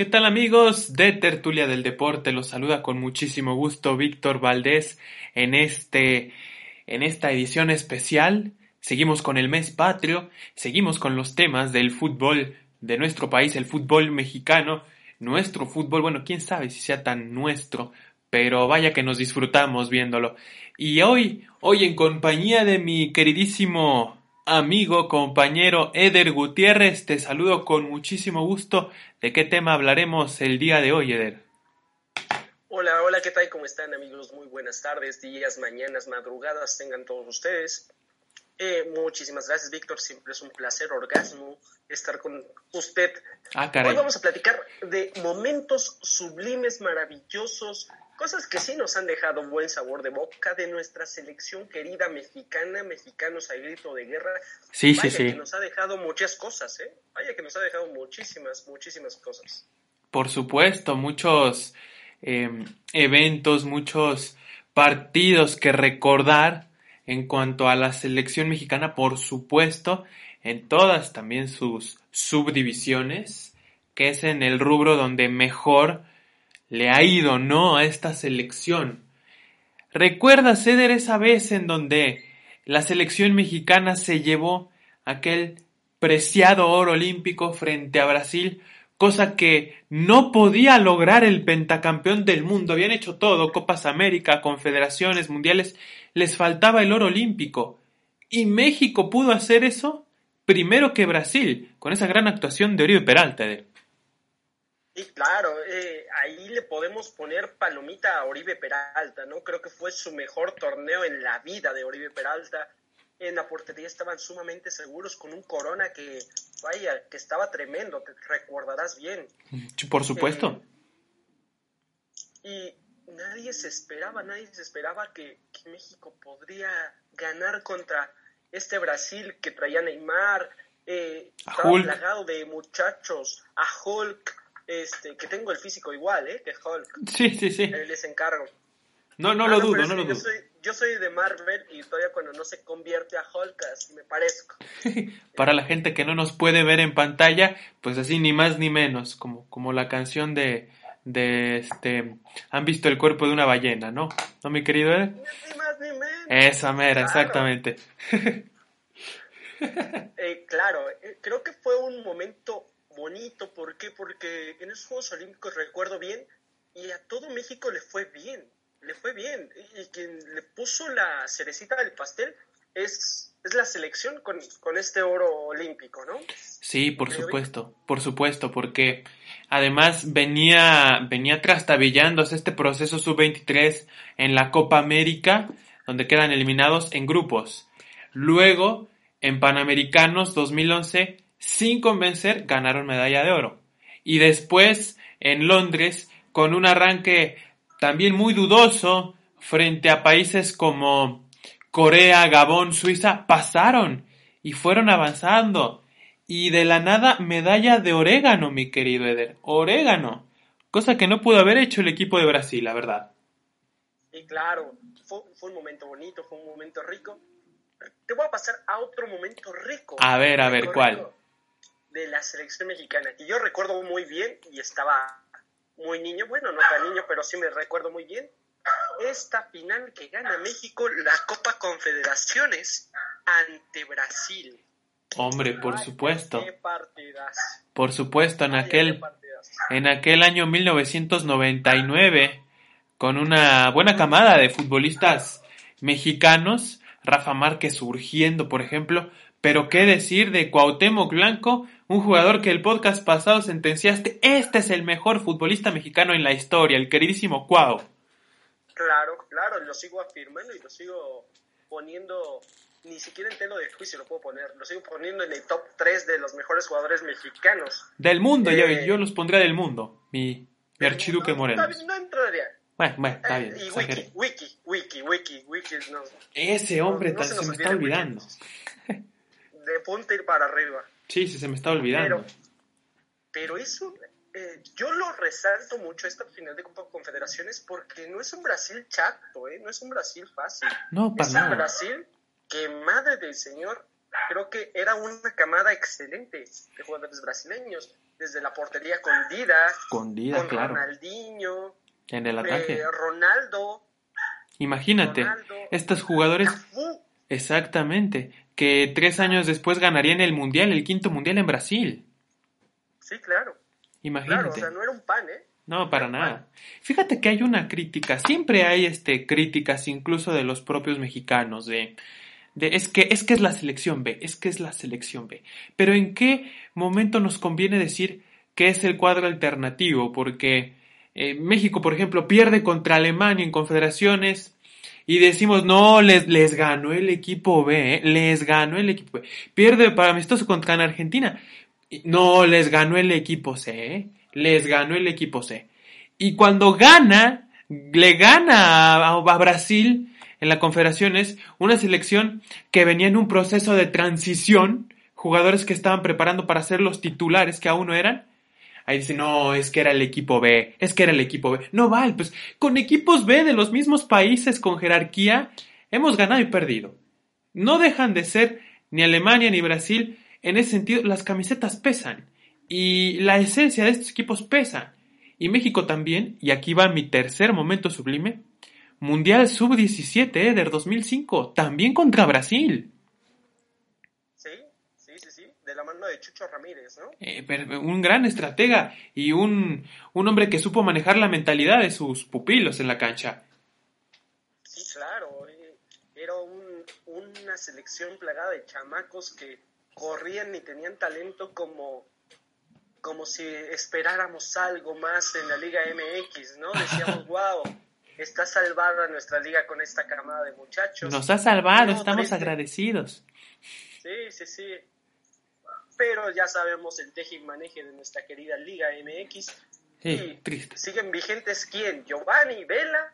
¿Qué tal amigos de Tertulia del Deporte? Los saluda con muchísimo gusto Víctor Valdés en este en esta edición especial. Seguimos con el mes patrio, seguimos con los temas del fútbol de nuestro país, el fútbol mexicano, nuestro fútbol, bueno, quién sabe si sea tan nuestro, pero vaya que nos disfrutamos viéndolo. Y hoy, hoy en compañía de mi queridísimo amigo, compañero Eder Gutiérrez, te saludo con muchísimo gusto. ¿De qué tema hablaremos el día de hoy, Eder? Hola, hola, ¿qué tal? ¿Cómo están amigos? Muy buenas tardes, días, mañanas, madrugadas, tengan todos ustedes. Eh, muchísimas gracias, Víctor. Siempre es un placer, orgasmo, estar con usted. Ah, caray. Hoy vamos a platicar de momentos sublimes, maravillosos, cosas que sí nos han dejado buen sabor de boca de nuestra selección querida mexicana, mexicanos al grito de guerra. Sí, Vaya sí, sí. que nos ha dejado muchas cosas, ¿eh? Vaya que nos ha dejado muchísimas, muchísimas cosas. Por supuesto, muchos eh, eventos, muchos partidos que recordar en cuanto a la selección mexicana, por supuesto, en todas también sus subdivisiones, que es en el rubro donde mejor le ha ido, ¿no? A esta selección. ¿Recuerda, Ceder, esa vez en donde la selección mexicana se llevó aquel preciado oro olímpico frente a Brasil, cosa que no podía lograr el pentacampeón del mundo? Habían hecho todo, Copas América, Confederaciones, Mundiales, les faltaba el oro olímpico. ¿Y México pudo hacer eso? Primero que Brasil, con esa gran actuación de Oribe Peralta. Y claro, eh, ahí le podemos poner palomita a Oribe Peralta, ¿no? Creo que fue su mejor torneo en la vida de Oribe Peralta. En la portería estaban sumamente seguros con un Corona que, vaya, que estaba tremendo, te recordarás bien. Por supuesto. Eh, y nadie se esperaba, nadie se esperaba que, que México podría ganar contra este Brasil que traía Neymar, eh, estaba plagado de muchachos, a Hulk, este, que tengo el físico igual, ¿eh? Que Hulk. Sí, sí, sí. Eh, les encargo. No, no Ah, lo dudo, no lo yo dudo. Soy, yo soy de Marvel y todavía cuando no se convierte a Hulk, así me parezco. Para la gente que no nos puede ver en pantalla, pues así ni más ni menos, como, como la canción de, de este, han visto el cuerpo de una ballena, ¿no? ¿No, mi querido Ed? Ni más ni menos. Esa mera, Claro. exactamente. Eh, claro, eh, creo que fue un momento bonito. ¿Por qué? Porque en esos Juegos Olímpicos recuerdo bien y a todo México le fue bien. Le fue bien. Y, quien le puso la cerecita del pastel es, es la selección con, con este oro olímpico, ¿no? Sí, por supuesto, por supuesto, porque además venía, venía trastabillándose este proceso sub-23 en la Copa América, donde quedan eliminados en grupos. Luego, en Panamericanos 2011, sin convencer, ganaron medalla de oro. Y después, en Londres, con un arranque también muy dudoso frente a países como Corea, Gabón, Suiza, pasaron y fueron avanzando. Y de la nada, medalla de orégano, mi querido Eder. Orégano. Cosa que no pudo haber hecho el equipo de Brasil, la verdad. Y claro, fue, fue un momento bonito, fue un momento rico. Te voy a pasar a otro momento rico. A ver, a ver, ¿cuál? De la selección mexicana, que yo recuerdo muy bien y estaba muy niño, bueno, no tan niño, pero sí me recuerdo muy bien. Esta final que gana México, la Copa Confederaciones ante Brasil. Hombre, por Ay, supuesto. Qué partidazo. Por supuesto, en aquel, en aquel año 1999, con una buena camada de futbolistas mexicanos, Rafa Márquez surgiendo, por ejemplo, pero qué decir de Cuauhtémoc Blanco, un jugador que el podcast pasado sentenciaste, este es el mejor futbolista mexicano en la historia, el queridísimo Cuau. Claro, claro, lo sigo afirmando y lo sigo poniendo, ni siquiera en telo de juicio lo puedo poner, lo sigo poniendo en el top 3 de los mejores jugadores mexicanos. Del mundo, yo, Eh, yo los pondría del mundo, mi, mi archiduque No, Morelos. No entraría. Bueno, bueno, está Eh, bien, y wiki, wiki, wiki, wiki, wiki, no, Ese hombre no tan- se me está olvidando. de punta ir para arriba. Sí, sí, se me está olvidando. Pero, pero eso, eh, yo lo resalto mucho esta final de Copa Confederaciones porque no es un Brasil chato, eh, no es un Brasil fácil. No, para es un. Brasil que, madre del Señor, creo que era una camada excelente de jugadores brasileños. desde la portería con Dida, con Dida, con claro. Ronaldinho, en el ataque. eh, Ronaldo, Imagínate, Ronaldo, estos jugadores, Cafú. exactamente, que tres años después ganarían el mundial, el quinto mundial en Brasil. Sí, claro. Imagínate. Claro, o sea, no era un pan, ¿eh? No, para nada. Fíjate que hay una crítica, siempre hay este críticas incluso de los propios mexicanos de, de es que es que es la selección B, es que es la selección B. Pero ¿en qué momento nos conviene decir que es el cuadro alternativo? Porque eh, México, por ejemplo, pierde contra Alemania en confederaciones y decimos, no, les, les ganó el equipo B, ¿eh? les ganó el equipo B. Pierde para amistoso contra Argentina. No, les ganó el equipo C, ¿eh? les ganó el equipo C. Y cuando gana, le gana a, a Brasil en la Confederaciones, una selección que venía en un proceso de transición, jugadores que estaban preparando para ser los titulares que aún no eran. Ahí dice, no, es que era el equipo B, es que era el equipo B. No, vale, pues con equipos B de los mismos países con jerarquía, hemos ganado y perdido. No dejan de ser ni Alemania ni Brasil. En ese sentido, las camisetas pesan. Y la esencia de estos equipos pesa. Y México también, y aquí va mi tercer momento sublime, Mundial Sub-17 Eder 2005, también contra Brasil. Sí, sí, sí, De Chucho Ramírez, ¿no? Eh, pero un gran estratega y un, un hombre que supo manejar la mentalidad de sus pupilos en la cancha. Sí, claro. eh, Era un- una selección plagada de chamacos que corrían y tenían talento como, como si esperáramos algo más en la Liga MX, ¿no? Decíamos, wow, está salvada nuestra liga con esta camada de muchachos. Nos ha salvado, No, estamos triste. agradecidos. Sí, sí, sí. Pero ya sabemos el teje y maneje de nuestra querida Liga MX. Sí, Y triste. siguen vigentes quién? Giovanni, Vela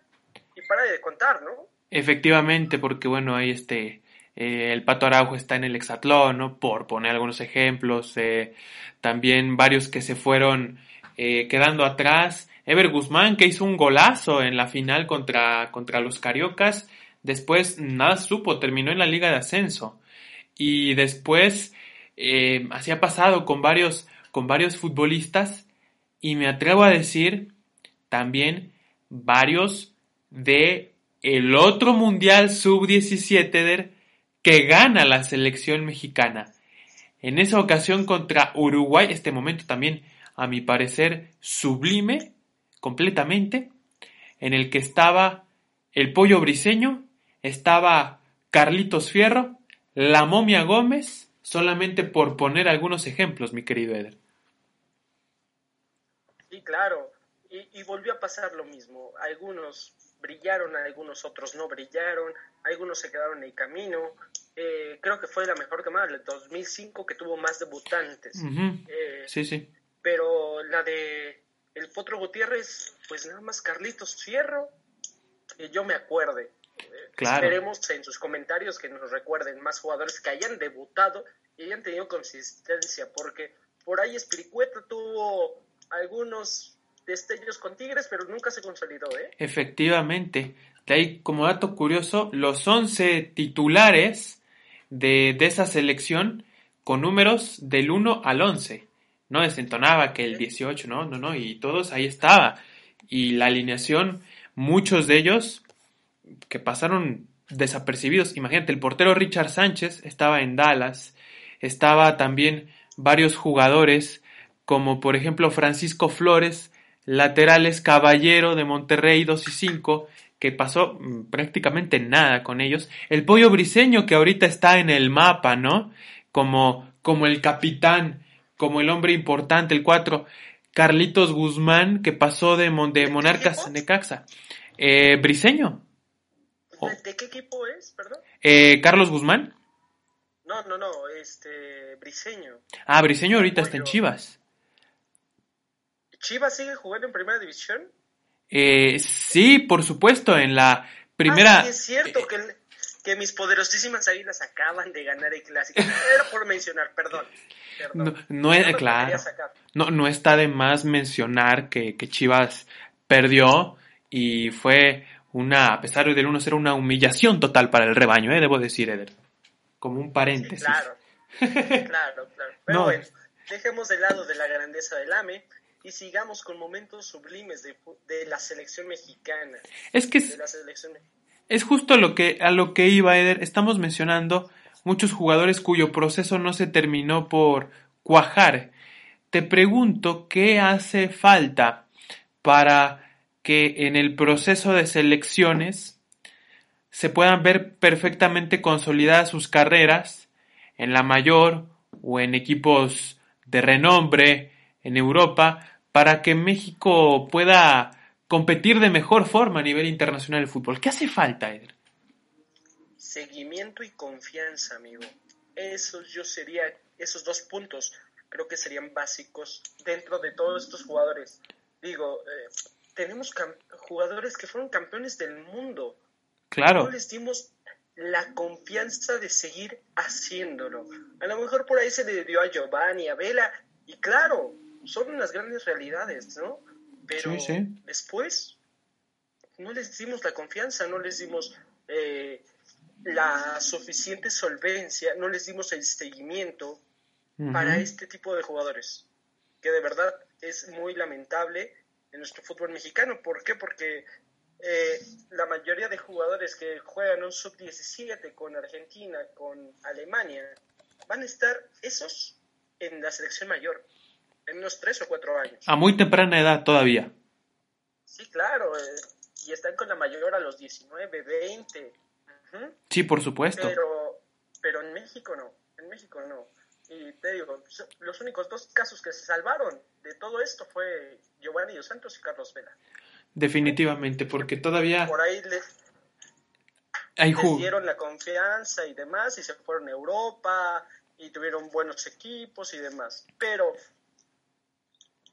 y para de contar, ¿no? Efectivamente, porque bueno, ahí este, eh, el Pato Araujo está en el hexatlón, ¿no? Por poner algunos ejemplos, eh, también varios que se fueron eh, quedando atrás. Ever Guzmán, que hizo un golazo en la final contra, contra los Cariocas, después nada supo, terminó en la Liga de Ascenso. Y después, eh, así ha pasado con varios, con varios futbolistas, y me atrevo a decir también varios de el otro Mundial Sub-17 der, que gana la selección mexicana. En esa ocasión contra Uruguay, este momento también, a mi parecer, sublime, completamente, en el que estaba el pollo briseño, estaba Carlitos Fierro, la momia Gómez, solamente por poner algunos ejemplos, mi querido Eder. Sí, claro. Y, y volvió a pasar lo mismo. Algunos brillaron, algunos otros no brillaron, algunos se quedaron en el camino. Eh, creo que fue la mejor camada del 2005 que tuvo más debutantes. Eh, Sí, sí. pero la de el Potro Gutiérrez, pues nada más Carlitos Fierro, que yo me acuerde. Claro. Esperemos en sus comentarios que nos recuerden más jugadores que hayan debutado y hayan tenido consistencia, porque por ahí Espiricueta tuvo algunos destellos con Tigres, pero nunca se consolidó, ¿eh? Efectivamente. De ahí, como dato curioso, los 11 titulares de, de esa selección con números del 1 al 11. No desentonaba que el 18, no, no, no, y todos ahí estaba. Y la alineación, muchos de ellos que pasaron desapercibidos. Imagínate, el portero Richard Sánchez estaba en Dallas, estaba también varios jugadores, como por ejemplo Francisco Flores, laterales Caballero de Monterrey 2 y 5, que pasó mm, prácticamente nada con ellos. El pollo briseño que ahorita está en el mapa, ¿no? Como, como el capitán, como el hombre importante, el 4. Carlitos Guzmán, que pasó de, Mon- de ¿De qué Monarcas Necaxa. Eh, briseño. Oh. ¿De, qué equipo es, perdón? Eh, Carlos Guzmán. No, no, no, este, Briseño. Ah, Briseño ahorita está en. Chivas. ¿Chivas sigue jugando en Primera División? Eh, sí, por supuesto, en la primera... Ah, sí, es cierto que, que mis poderosísimas águilas acaban de ganar el clásico. Era por mencionar, perdón. perdón. No, no es, claro. No, no está de más mencionar que, que Chivas perdió y fue una, a pesar del 1-0, una humillación total para el rebaño, ¿eh? debo decir, Eder. Como un Sí, paréntesis. claro. claro, claro. Pero No, bueno, dejemos de lado de la grandeza del AME y sigamos con momentos sublimes de, de la selección mexicana. Es que es, es justo lo que, a lo que iba Eder. Estamos mencionando muchos jugadores cuyo proceso no se terminó por cuajar. Te pregunto qué hace falta para que en el proceso de selecciones se puedan ver perfectamente consolidadas sus carreras en la mayor o en equipos de renombre en Europa para que México pueda competir de mejor forma a nivel internacional del fútbol. ¿Qué hace falta? Seguimiento y confianza, amigo. Esos yo sería, esos dos puntos creo que serían básicos dentro de todos estos jugadores. Digo, eh, tenemos jugadores que fueron campeones del mundo. Claro. No les dimos la confianza de seguir haciéndolo. A lo mejor por ahí se le dio a Giovanni, a Vela, y claro, son unas grandes realidades, ¿no? Pero después no les dimos la confianza, no les dimos eh, la suficiente solvencia, no les dimos el seguimiento para este tipo de jugadores, que de verdad es muy lamentable en nuestro fútbol mexicano. ¿Por qué? Porque eh, la mayoría de jugadores que juegan un sub-17 con Argentina, con Alemania, van a estar esos en la selección mayor en unos tres o cuatro años. A muy temprana edad todavía. Sí, claro, eh, y están con la mayor a los 19, 20. Sí, por supuesto. Pero, pero en México no, en México no. Y te digo, los únicos dos casos que se salvaron de todo esto fue Giovanni Dos Santos y Carlos Vela. Definitivamente, porque todavía... Por ahí les, les dieron la confianza y demás y se fueron a Europa y tuvieron buenos equipos y demás. Pero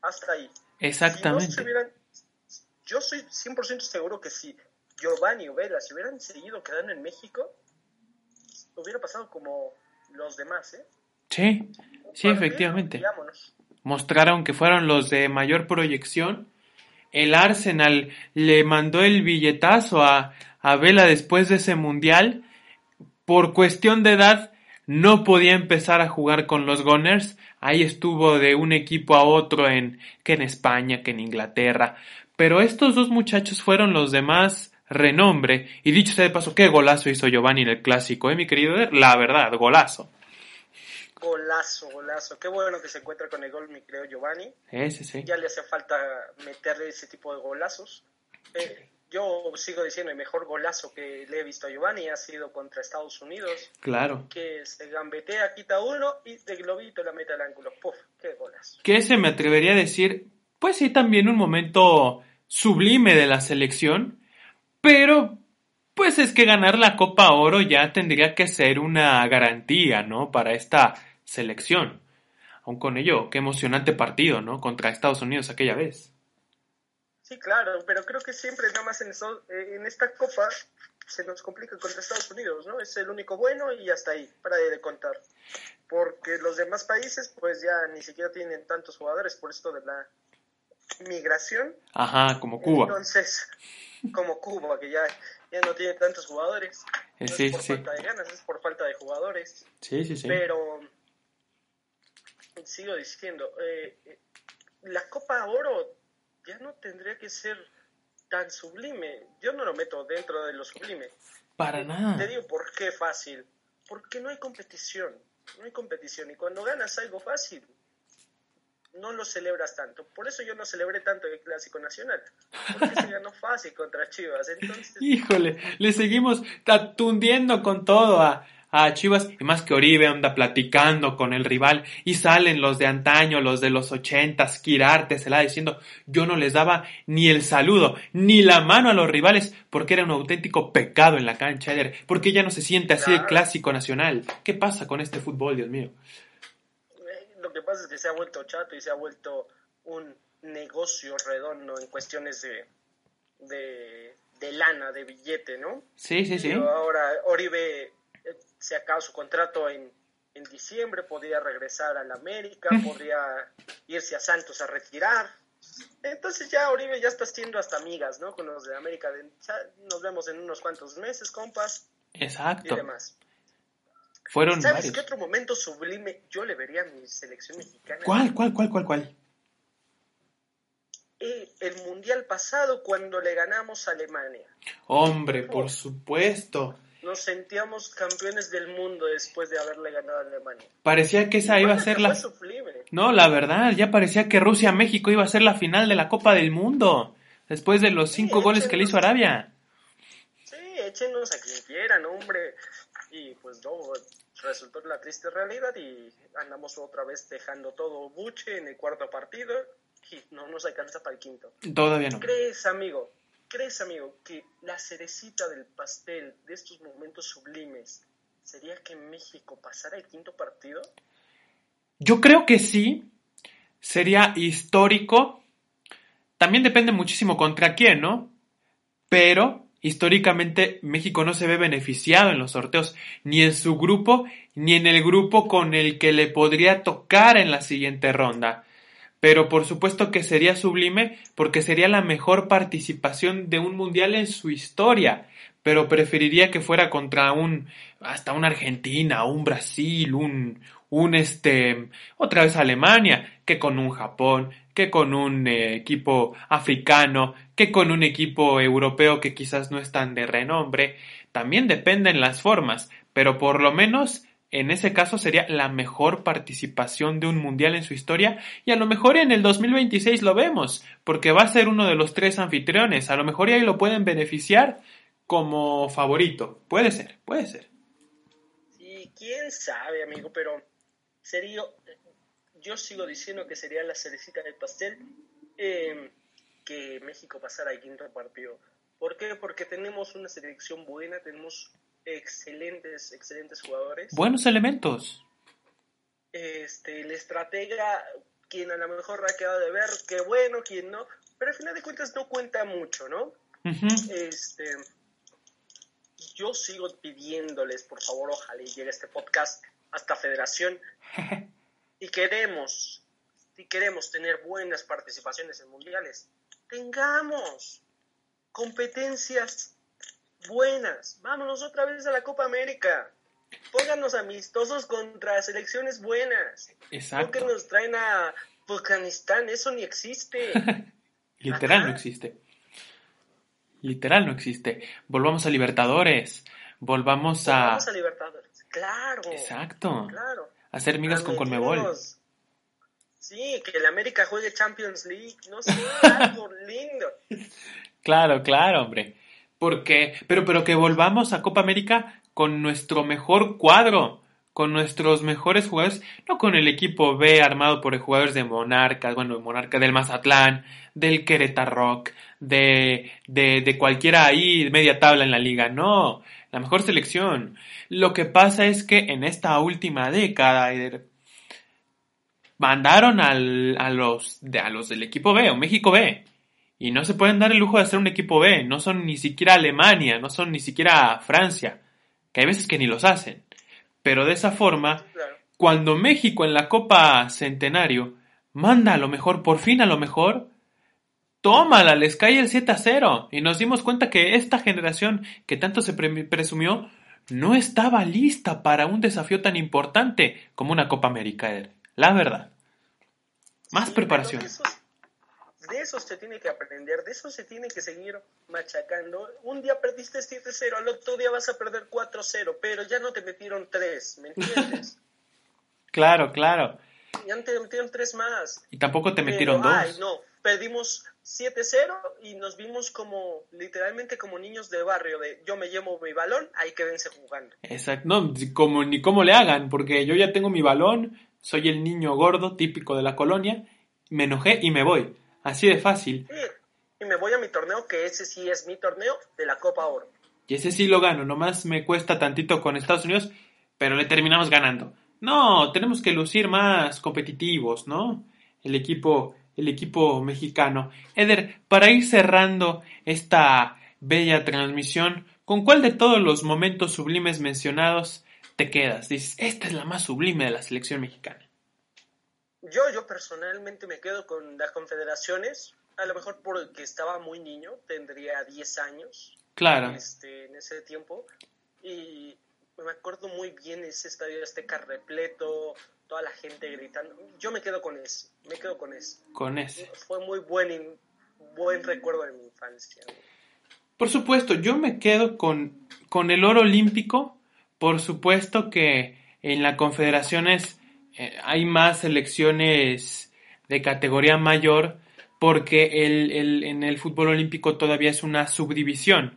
hasta ahí. Exactamente. yo soy 100% seguro que si Giovanni o Vela se hubieran seguido quedando en México, hubiera pasado como los demás, ¿eh? Sí, sí, efectivamente. Mostraron que fueron los de mayor proyección. El Arsenal le mandó el billetazo a, a Vela después de ese mundial. Por cuestión de edad, no podía empezar a jugar con los Gunners. Ahí estuvo de un equipo a otro en que en España, que en Inglaterra. Pero estos dos muchachos fueron los de más renombre. Y dicho sea de paso, qué golazo hizo Giovanni en el clásico, ¿eh, mi querido? La verdad, golazo. Golazo, golazo. Qué bueno que se encuentra con el gol, mi querido Giovanni. Sí, sí. Ya le hace falta meterle ese tipo de golazos. Eh, yo sigo diciendo, el mejor golazo que le he visto a Giovanni ha sido contra Estados Unidos. Claro. Que se gambetea, quita uno y de globito la mete al ángulo. Puf, qué golazo. Que ese me atrevería a decir, pues sí, también un momento sublime de la selección, pero pues es que ganar la Copa Oro ya tendría que ser una garantía, ¿no? Para esta selección. Aun con ello, qué emocionante partido, ¿no? Contra Estados Unidos aquella vez. Sí, claro, pero creo que siempre nada más en, eh, en esta copa se nos complica contra Estados Unidos, ¿no? Es el único bueno y hasta ahí, para de contar. Porque los demás países pues ya ni siquiera tienen tantos jugadores por esto de la migración. Ajá, como Cuba. Entonces, como Cuba, que ya, ya no tiene tantos jugadores. No es por falta de ganas, es por falta de jugadores. Sí, sí, sí. Pero, sigo diciendo, eh, eh la Copa Oro ya no tendría que ser tan sublime. Yo no lo meto dentro de lo sublime. Para nada. Te digo por qué fácil. Porque no hay competición. No hay competición. Y cuando ganas algo fácil, no lo celebras tanto. Por eso yo no celebré tanto el Clásico Nacional. Porque se ganó fácil contra Chivas. Entonces... Híjole, le seguimos tatundiendo con todo a, a Chivas, y más que Oribe anda platicando con el rival, y salen los de antaño, los de los ochentas, Quirarte se la diciendo, yo no les daba ni el saludo, ni la mano a los rivales, porque era un auténtico pecado en la cancha, porque ya no se siente así el clásico nacional. ¿Qué pasa con este fútbol, Dios mío? Eh, lo que pasa es que se ha vuelto chato y se ha vuelto un negocio redondo en cuestiones de, de, de lana, de billete, ¿no? Sí, sí, sí. ahora Oribe se acaba su contrato en, en diciembre, podría regresar a la América, podría irse a Santos a retirar. Entonces ya Oribe ya está haciendo hasta amigas, ¿no? Con los de América. nos vemos en unos cuantos meses, compas. Exacto. Y demás. Fueron ¿Sabes varios. qué otro momento sublime yo le vería a mi selección mexicana? ¿Cuál, cuál, cuál, cuál, cuál? Eh, el mundial pasado cuando le ganamos a Alemania. Hombre, por supuesto. Nos sentíamos campeones del mundo después de haberle ganado a Alemania. Parecía que esa iba a ser la... No, la verdad, ya parecía que Rusia-México iba a ser la final de la Copa del Mundo. Después de los cinco Sí, goles que le hizo. Arabia. Sí, échenos a quien quieran, hombre. Y pues no, resultó la triste realidad y andamos otra vez dejando todo buche en el cuarto partido y no nos alcanza para el quinto. Todavía no. ¿Crees, amigo? ¿Crees, amigo, que la cerecita del pastel de estos momentos sublimes sería que México pasara el quinto partido? Yo creo que sí. Sería histórico. También depende muchísimo contra quién, ¿no? Pero históricamente México no se ve beneficiado en los sorteos, ni en su grupo, ni en el grupo con el que le podría tocar en la siguiente ronda. Pero por supuesto que sería sublime porque sería la mejor participación de un mundial en su historia. Pero preferiría que fuera contra un hasta una Argentina, un Brasil, un un este otra vez Alemania, que con un Japón, que con un eh, equipo africano, que con un equipo europeo que quizás no es tan de renombre. También dependen las formas, pero por lo menos en ese caso sería la mejor participación de un mundial en su historia y a lo mejor en el 2026 lo vemos, porque va a ser uno de los tres anfitriones, a lo mejor ahí lo pueden beneficiar como favorito. Puede ser, puede ser. Sí, quién sabe, amigo, pero sería, yo sigo diciendo que sería la cerecita del pastel eh, que México pasara al quinto partido. ¿Por qué? Porque tenemos una selección buena, tenemos excelentes, excelentes jugadores. Buenos elementos. Este, el estratega, quien a lo mejor ha quedado de ver, qué bueno, quien no, pero al final de cuentas no cuenta mucho, ¿no? Este, yo sigo pidiéndoles, por favor, ojalá y llegue este podcast hasta Federación. y queremos, si queremos tener buenas participaciones en mundiales, tengamos competencias buenas. Vámonos otra vez a la Copa América. Pónganos amistosos contra selecciones buenas. No que Exacto. nos traen a Afganistán, eso ni existe. Literal no existe. Literal no existe. Volvamos a Libertadores. Volvamos a... Vamos a Libertadores. Claro. Exacto. Claro. Hacer migas con Conmebol. Sí, que el América juegue Champions League, no sé, algo lindo. Claro, claro, hombre. Porque, pero, pero que volvamos a Copa América con nuestro mejor cuadro, con nuestros mejores jugadores, no con el equipo B armado por jugadores de Monarcas, bueno, Monarca del Mazatlán, del Querétaro, de, de, de cualquiera ahí media tabla en la liga, no, la mejor selección. Lo que pasa es que en esta última década, mandaron al, a, los, a los del equipo B o México B. Y no se pueden dar el lujo de hacer un equipo B. No son ni siquiera Alemania, no son ni siquiera Francia. Que hay veces que ni los hacen. Pero de esa forma, Claro. cuando México en la Copa Centenario manda a lo mejor, por fin a lo mejor, tómala, les cae el 7 a 0. Y nos dimos cuenta que esta generación que tanto se pre- presumió no estaba lista para un desafío tan importante como una Copa América. La verdad. Más Sí, preparación. De eso, se tiene que aprender, de eso se tiene que seguir machacando. Un día perdiste 7-0, al otro día vas a perder 4-0, pero ya no te metieron 3, ¿me entiendes? Claro, claro. ya no te metieron 3 más. Y tampoco te metieron Pero, dos. Ay, no, perdimos 7-0 y nos vimos como, literalmente como niños de barrio, de yo me llevo mi balón, ahí quédense jugando. Exacto. No, como, ni cómo le hagan, porque yo ya tengo mi balón, soy el niño gordo típico de la colonia, me enojé y me voy. Así de fácil. Sí, y me voy a mi torneo, que ese sí es mi torneo de la Copa Oro. Y ese sí lo gano, nomás me cuesta tantito con Estados Unidos, pero le terminamos ganando. No, tenemos que lucir más competitivos, ¿no? El equipo, el equipo mexicano. Eder, para ir cerrando esta bella transmisión, ¿con cuál de todos los momentos sublimes mencionados te quedas? Dices, esta es la más sublime de la selección mexicana. Yo, yo personalmente me quedo con las confederaciones, a lo mejor porque estaba muy niño, tendría 10 años Claro, este, en ese tiempo, y me acuerdo muy bien ese estadio Azteca repleto, toda la gente gritando. Yo me quedo con eso, me quedo con eso. Con ese. Fue muy buen, buen recuerdo de mi infancia. Por supuesto, yo me quedo con, con el oro olímpico. Por supuesto que en la Confederaciones eh, hay más selecciones de categoría mayor porque el, el, en el fútbol olímpico todavía es una subdivisión.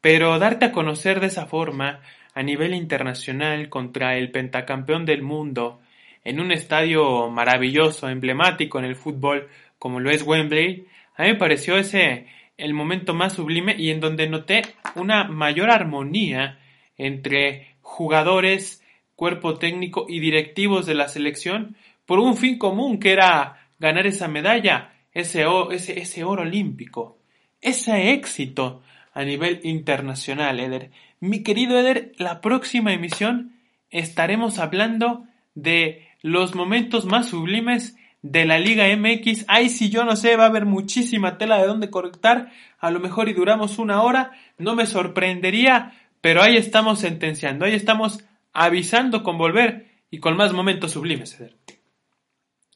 Pero darte a conocer de esa forma a nivel internacional contra el pentacampeón del mundo en un estadio maravilloso, emblemático en el fútbol como lo es Wembley, a mí me pareció ese el momento más sublime y en donde noté una mayor armonía entre jugadores, cuerpo técnico y directivos de la selección por un fin común que era ganar esa medalla, ese, ese, oro olímpico, ese éxito a nivel internacional, Eder. Mi querido Eder, la próxima emisión estaremos hablando de los momentos más sublimes de la Liga MX. Ay, si yo no sé, va a haber muchísima tela de dónde cortar. A lo mejor y duramos una hora, no me sorprendería, pero ahí estamos sentenciando, ahí estamos avisando con volver y con más momentos sublimes, Eder.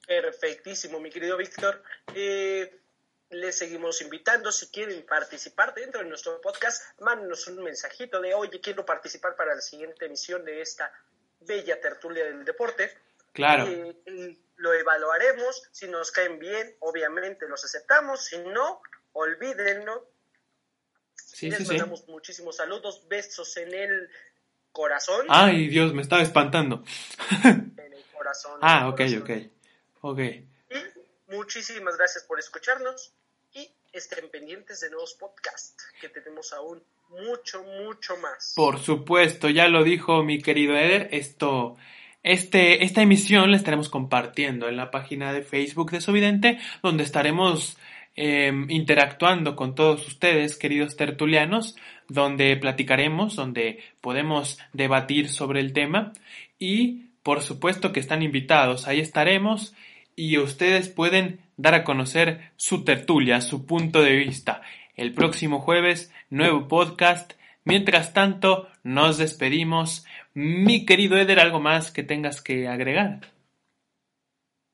Perfectísimo, mi querido Víctor. Eh, les seguimos invitando. Si quieren participar dentro de nuestro podcast, mándenos un mensajito de, oye, quiero participar para la siguiente emisión de esta bella tertulia del deporte. Claro. y lo evaluaremos. Si nos caen bien, obviamente los aceptamos. Si no, olvídenlo. Sí, les sí, mandamos sí. muchísimos saludos, besos en el corazón. Ay, Dios, me estaba espantando. En el corazón. ah, ok, corazón. ok. Ok. Y muchísimas gracias por escucharnos y estén pendientes de nuevos podcasts que tenemos aún mucho, mucho más. Por supuesto, ya lo dijo mi querido Eder, esto, este, esta emisión la estaremos compartiendo en la página de Facebook de Sovidente, donde estaremos eh, interactuando con todos ustedes, queridos tertulianos, donde platicaremos, donde podemos debatir sobre el tema y por supuesto que están invitados, ahí estaremos y ustedes pueden dar a conocer su tertulia, su punto de vista. El próximo jueves, nuevo podcast. Mientras tanto, nos despedimos. Mi querido Eder, ¿algo más que tengas que agregar?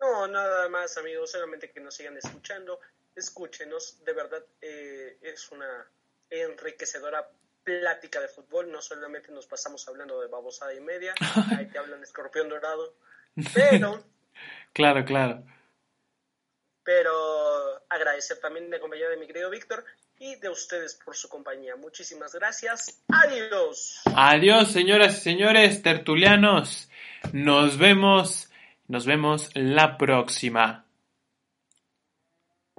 No, nada más, amigos, solamente que nos sigan escuchando. Escúchenos, de verdad eh, es una enriquecedora plática de fútbol. No solamente nos pasamos hablando de babosada y media, ahí te hablan escorpión dorado, pero Claro, claro. pero agradecer también la compañía de mi querido Víctor y de ustedes por su compañía. Muchísimas gracias. Adiós. Adiós, señoras y señores tertulianos. Nos vemos, nos vemos la próxima.